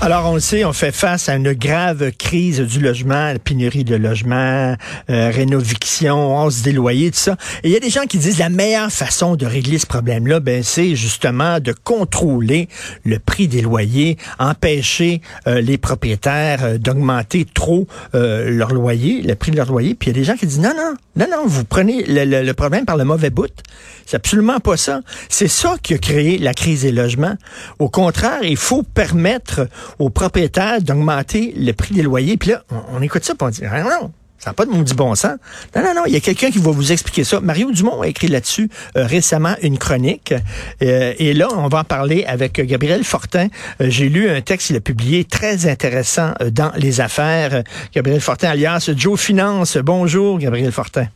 Alors, on le sait, on fait face à une grave crise du logement, la pénurie de logement, euh, rénoviction, hausse des loyers, tout ça. Et il y a des gens qui disent la meilleure façon de régler ce problème-là, ben, c'est justement de contrôler le prix des loyers, empêcher euh, les propriétaires euh, d'augmenter trop euh, leur loyer, le prix de leur loyer. Puis il y a des gens qui disent non, non, non, non, vous prenez le, le, le problème par le mauvais bout. C'est absolument pas ça. C'est ça qui a créé la crise des logements. Au contraire, il faut permettre aux propriétaires d'augmenter le prix des loyers. Puis là, on, écoute ça, puis on ah, non, ça n'a pas de maudit bon sens. Non, non, non, il y a quelqu'un qui va vous expliquer ça. Mario Dumont a écrit là-dessus euh, récemment une chronique. Euh, et là, on va en parler avec Gabriel Fortin. Euh, J'ai lu un texte qu'il a publié très intéressant euh, dans Les Affaires. Gabriel Fortin, alias Joe Finance. Bonjour, Gabriel Fortin.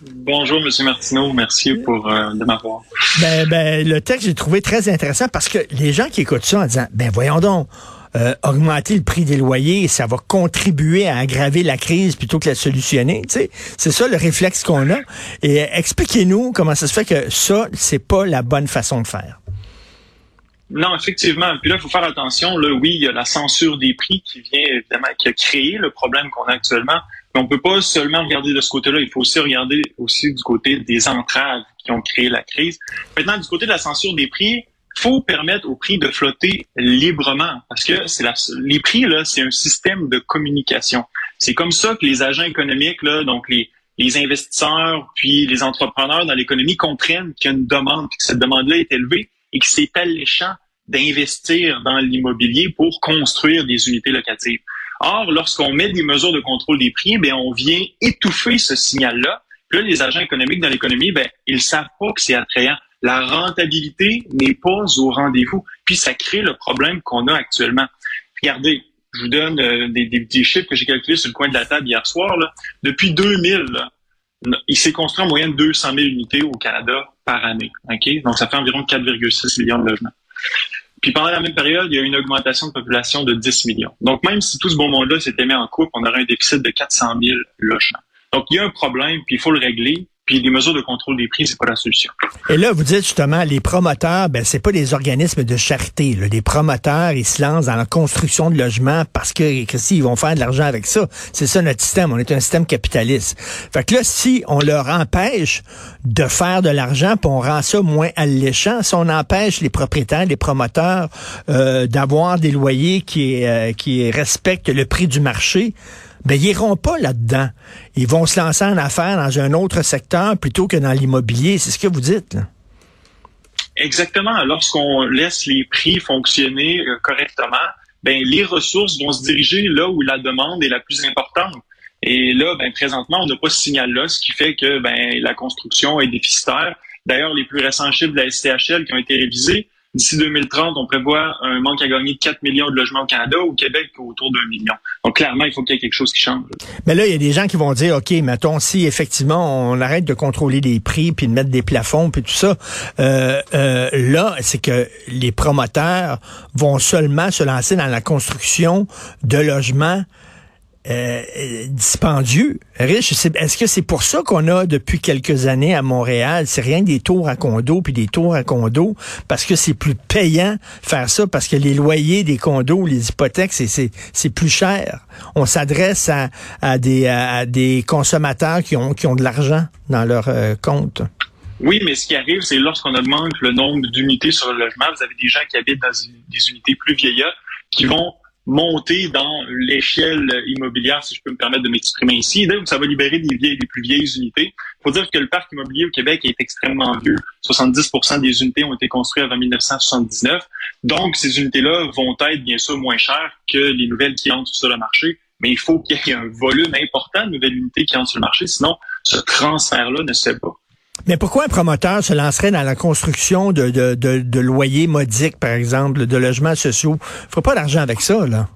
Bonjour, M. Martineau. Merci pour euh, de m'avoir. Ben, ben, le texte, j'ai trouvé très intéressant parce que les gens qui écoutent ça en disant, ben voyons donc, euh, augmenter le prix des loyers, ça va contribuer à aggraver la crise plutôt que la solutionner. Tu sais, c'est ça le réflexe qu'on a. Et euh, expliquez-nous comment ça se fait que ça, c'est pas la bonne façon de faire. Non, effectivement. Puis là, il faut faire attention. Là, oui, il y a la censure des prix qui vient évidemment, qui a créé le problème qu'on a actuellement. On peut pas seulement regarder de ce côté-là. Il faut aussi regarder aussi du côté des entraves qui ont créé la crise. Maintenant, du côté de la censure des prix, faut permettre aux prix de flotter librement parce que c'est la, les prix là, c'est un système de communication. C'est comme ça que les agents économiques là, donc les les investisseurs puis les entrepreneurs dans l'économie comprennent qu'il y a une demande, puis que cette demande-là est élevée et que c'est alléchant d'investir dans l'immobilier pour construire des unités locatives. Or, lorsqu'on met des mesures de contrôle des prix, ben on vient étouffer ce signal-là. Là, les agents économiques dans l'économie, ben ils savent pas que c'est attrayant la rentabilité n'est pas au rendez-vous. Puis ça crée le problème qu'on a actuellement. Regardez, je vous donne euh, des, des, chiffres que j'ai calculés sur le coin de la table hier soir. Depuis 2000, là, il s'est construit en moyenne 200 000 unités au Canada par année. Okay? Donc ça fait environ 4,6 millions de logements. Puis pendant la même période, il y a eu une augmentation de population de 10 millions. Donc même si tout ce bon monde-là s'était mis en coupe, on aurait un déficit de 400 000 logements. Donc il y a un problème, puis il faut le régler. Puis les mesures de contrôle des prix, c'est pas la solution. Et là, vous dites justement, les promoteurs, ben c'est pas des organismes de charité. Là. Les promoteurs, ils se lancent dans la construction de logements parce que, que ils vont faire de l'argent avec ça. C'est ça notre système. On est un système capitaliste. Fait que là, si on leur empêche de faire de l'argent, puis on rend ça moins alléchant, si on empêche les propriétaires, les promoteurs euh, d'avoir des loyers qui, euh, qui respectent le prix du marché, ben, ils iront pas là-dedans. Ils vont se lancer en affaires dans un autre secteur plutôt que dans l'immobilier. C'est ce que vous dites, là. Exactement. Lorsqu'on laisse les prix fonctionner euh, correctement, ben, les ressources vont se diriger là où la demande est la plus importante. Et là, ben, présentement, on n'a pas ce signal-là, ce qui fait que ben, la construction est déficitaire. D'ailleurs, les plus récents chiffres de la STHL qui ont été révisés, D'ici 2030, on prévoit un manque à gagner de 4 millions de logements au Canada, au Québec autour d'un million. Donc clairement, il faut qu'il y ait quelque chose qui change. Mais là, il y a des gens qui vont dire, OK, mettons, si effectivement on arrête de contrôler les prix, puis de mettre des plafonds, puis tout ça, euh, euh, là, c'est que les promoteurs vont seulement se lancer dans la construction de logements euh, dispendieux. Rich, est-ce que c'est pour ça qu'on a depuis quelques années à Montréal, c'est rien que des tours à condo puis des tours à condo parce que c'est plus payant faire ça parce que les loyers des condos, les hypothèques, c'est c'est plus cher. On s'adresse à, à des à des consommateurs qui ont qui ont de l'argent dans leur euh, compte. Oui, mais ce qui arrive, c'est lorsqu'on augmente le nombre d'unités sur le logement, vous avez des gens qui habitent dans des unités plus vieillottes qui vont monter dans l'échelle immobilière, si je peux me permettre de m'exprimer ici. Donc, ça va libérer des vieilles, des plus vieilles unités. Il faut dire que le parc immobilier au Québec est extrêmement vieux. 70% des unités ont été construites avant 1979. Donc, ces unités-là vont être bien sûr moins chères que les nouvelles qui entrent sur le marché. Mais il faut qu'il y ait un volume important de nouvelles unités qui entrent sur le marché. Sinon, ce transfert-là ne se fait pas. Mais pourquoi un promoteur se lancerait dans la construction de, de, de, loyers modiques, par exemple, de logements sociaux? Il faut pas d'argent avec ça, là.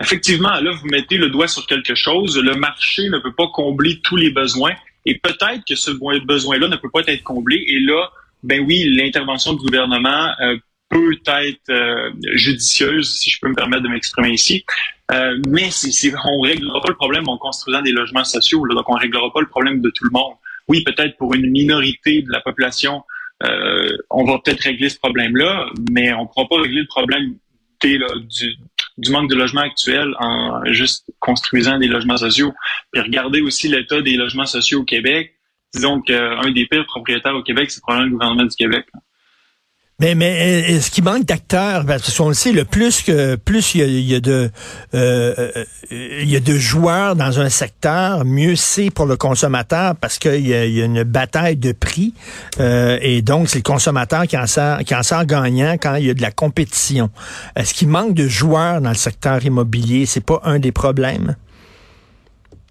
Effectivement, là, vous mettez le doigt sur quelque chose. Le marché ne peut pas combler tous les besoins. Et peut-être que ce besoin-là ne peut pas être comblé. Et là, ben oui, l'intervention du gouvernement euh, peut être euh, judicieuse, si je peux me permettre de m'exprimer ici. Euh, mais c'est, on réglera pas le problème en construisant des logements sociaux. donc, on réglera pas le problème de tout le monde. Oui, peut-être pour une minorité de la population, euh, on va peut-être régler ce problème-là, mais on ne pourra pas régler le problème du, manque de logements actuel en juste construisant des logements sociaux. Puis regardez aussi l'état des logements sociaux au Québec. Disons qu'un des pires propriétaires au Québec, c'est probablement le gouvernement du Québec. Mais, mais est-ce qu'il manque d'acteurs? Parce qu'on le sait, le plus que plus il y a, de euh, euh, y a de joueurs dans un secteur, mieux c'est pour le consommateur parce qu'il y, a une bataille de prix. Euh, et donc, c'est le consommateur qui en, sort, qui en sort gagnant quand il y a de la compétition. Est-ce qu'il manque de joueurs dans le secteur immobilier? C'est pas un des problèmes?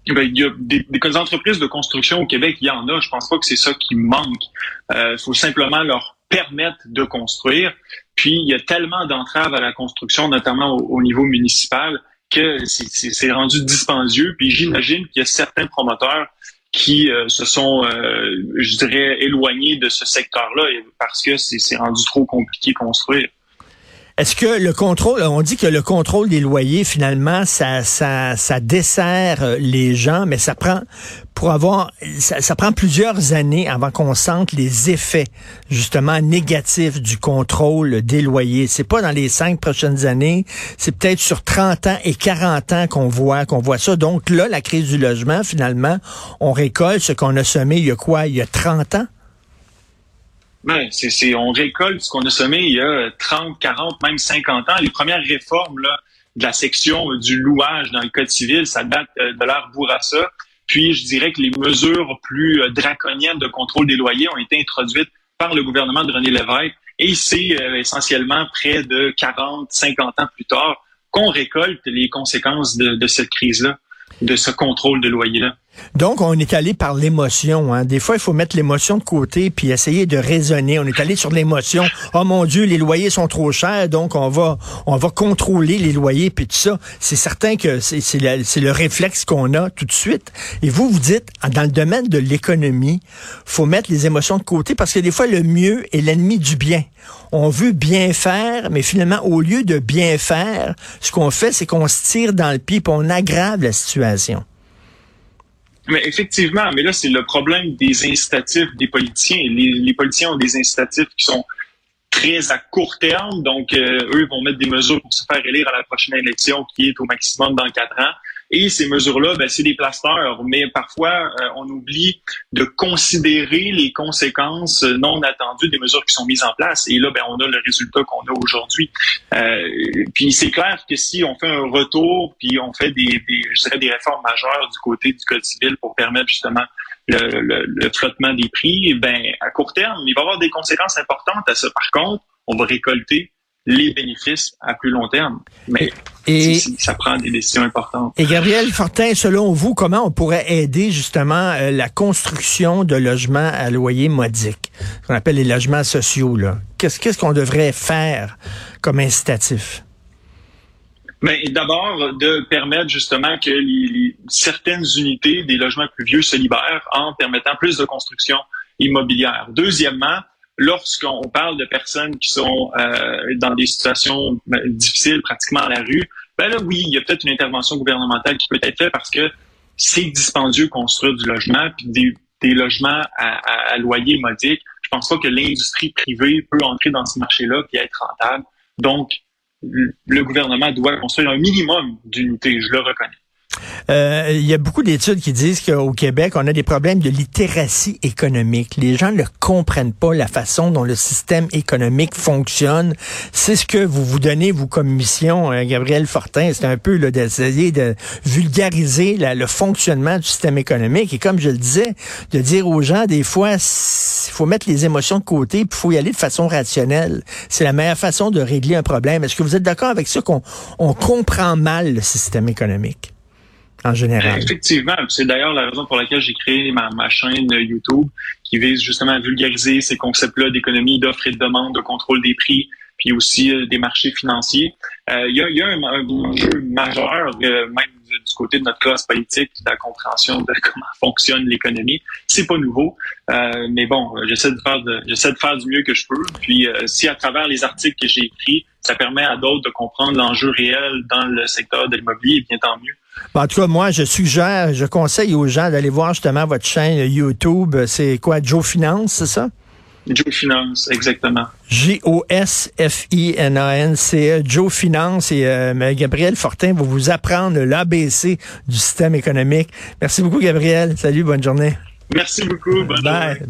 Ben, il y a des, des, entreprises de construction au Québec, il y en a. Je pense pas que c'est ça qui manque. Il faut simplement leur permettent de construire. Puis, il y a tellement d'entraves à la construction, notamment au, niveau municipal, que c'est rendu dispendieux. Puis, j'imagine qu'il y a certains promoteurs qui euh, se sont, euh, je dirais, éloignés de ce secteur-là parce que c'est rendu trop compliqué de construire. Est-ce que le contrôle, on dit que le contrôle des loyers, finalement, ça, ça, ça dessert euh, les gens, mais ça prend, pour avoir, ça, prend plusieurs années avant qu'on sente les effets, justement, négatifs du contrôle des loyers. C'est pas dans les cinq prochaines années, c'est peut-être sur 30 ans et 40 ans qu'on voit, qu'on voit ça. Donc là, la crise du logement, finalement, on récolte ce qu'on a semé il y a quoi, il y a 30 ans? Ben, c'est, on récolte ce qu'on a semé il y a 30, 40, même 50 ans. Les premières réformes là, de la section du louage dans le Code civil, ça date euh, de l'ère Bourassa. Puis, je dirais que les mesures plus euh, draconiennes de contrôle des loyers ont été introduites par le gouvernement de René Lévesque. Et c'est euh, essentiellement près de 40, 50 ans plus tard qu'on récolte les conséquences de, de cette crise-là, de ce contrôle de loyer-là. Donc, on est allé par l'émotion. Hein. Des fois, il faut mettre l'émotion de côté puis essayer de raisonner. On est allé sur l'émotion. Oh mon Dieu, les loyers sont trop chers, donc on va on va contrôler les loyers puis tout ça. C'est certain que c'est le réflexe qu'on a tout de suite. Et vous, vous dites, dans le domaine de l'économie, faut mettre les émotions de côté parce que des fois, le mieux est l'ennemi du bien. On veut bien faire, mais finalement, au lieu de bien faire, ce qu'on fait, c'est qu'on se tire dans le pied puis on aggrave la situation. Mais effectivement, mais là, c'est le problème des incitatifs des politiciens. Les, les, politiciens ont des incitatifs qui sont très à court terme, donc euh, eux vont mettre des mesures pour se faire élire à la prochaine élection qui est au maximum dans quatre ans. Et ces mesures-là, ben, c'est des plasteurs, mais parfois euh, on oublie de considérer les conséquences non attendues des mesures qui sont mises en place. Et là, ben, on a le résultat qu'on a aujourd'hui. Euh, puis c'est clair que si on fait un retour, puis on fait des, des, je dirais des réformes majeures du côté du code civil pour permettre justement le, le, le traitement des prix, ben à court terme, il va y avoir des conséquences importantes à ça. Par contre, on va récolter les bénéfices à plus long terme. Mais et, ça prend des décisions importantes. Et Gabriel Fortin, selon vous, comment on pourrait aider justement euh, la construction de logements à loyer modique, qu'on appelle les logements sociaux? Qu'est-ce qu'est-ce qu'on devrait faire comme incitatif? Mais d'abord, de permettre justement que les, certaines unités des logements plus vieux se libèrent en permettant plus de construction immobilière. Deuxièmement, lorsqu'on parle de personnes qui sont euh, dans des situations ben, difficiles, pratiquement à la rue, ben là, oui, il y a peut-être une intervention gouvernementale qui peut être faite parce que c'est dispendieux construire du logement, puis des, logements à, à, loyer modique. Je pense pas que l'industrie privée peut entrer dans ce marché-là et être rentable. Donc, le gouvernement doit construire un minimum d'unités, je le reconnais. Euh, il y a beaucoup d'études qui disent qu'au Québec, on a des problèmes de littératie économique. Les gens ne comprennent pas la façon dont le système économique fonctionne. C'est ce que vous vous donnez, vous, comme mission, euh, Gabriel Fortin. C'est un peu d'essayer de vulgariser le fonctionnement du système économique. Et comme je le disais, de dire aux gens, des fois, il faut mettre les émotions de côté, puis il faut y aller de façon rationnelle. C'est la meilleure façon de régler un problème. Est-ce que vous êtes d'accord avec ça qu'on on comprend mal le système économique? En général. Effectivement, c'est d'ailleurs la raison pour laquelle j'ai créé ma, chaîne YouTube qui vise justement à vulgariser ces concepts-là d'économie, d'offres et de demande, de contrôle des prix, puis aussi euh, des marchés financiers. Euh, il y, a, y, a, un, enjeu majeur, euh, même du, côté de notre classe politique, de la compréhension de comment fonctionne l'économie. C'est pas nouveau, mais bon, j'essaie de faire de, j'essaie de faire du mieux que je peux. Puis si à travers les articles que j'ai écrits, ça permet à d'autres de comprendre l'enjeu réel dans le secteur de l'immobilier, bien tant mieux. En tout cas, moi, je suggère, je conseille aux gens d'aller voir justement votre chaîne YouTube. C'est quoi, Joe Finance, c'est ça? Joe Finance, exactement. J-O-S-F-I-N-A-N-C-E, Joe Finance et euh, Gabriel Fortin va vous apprendre l'ABC du système économique. Merci beaucoup, Gabriel. Salut, bonne journée. Merci beaucoup. Bonne journée.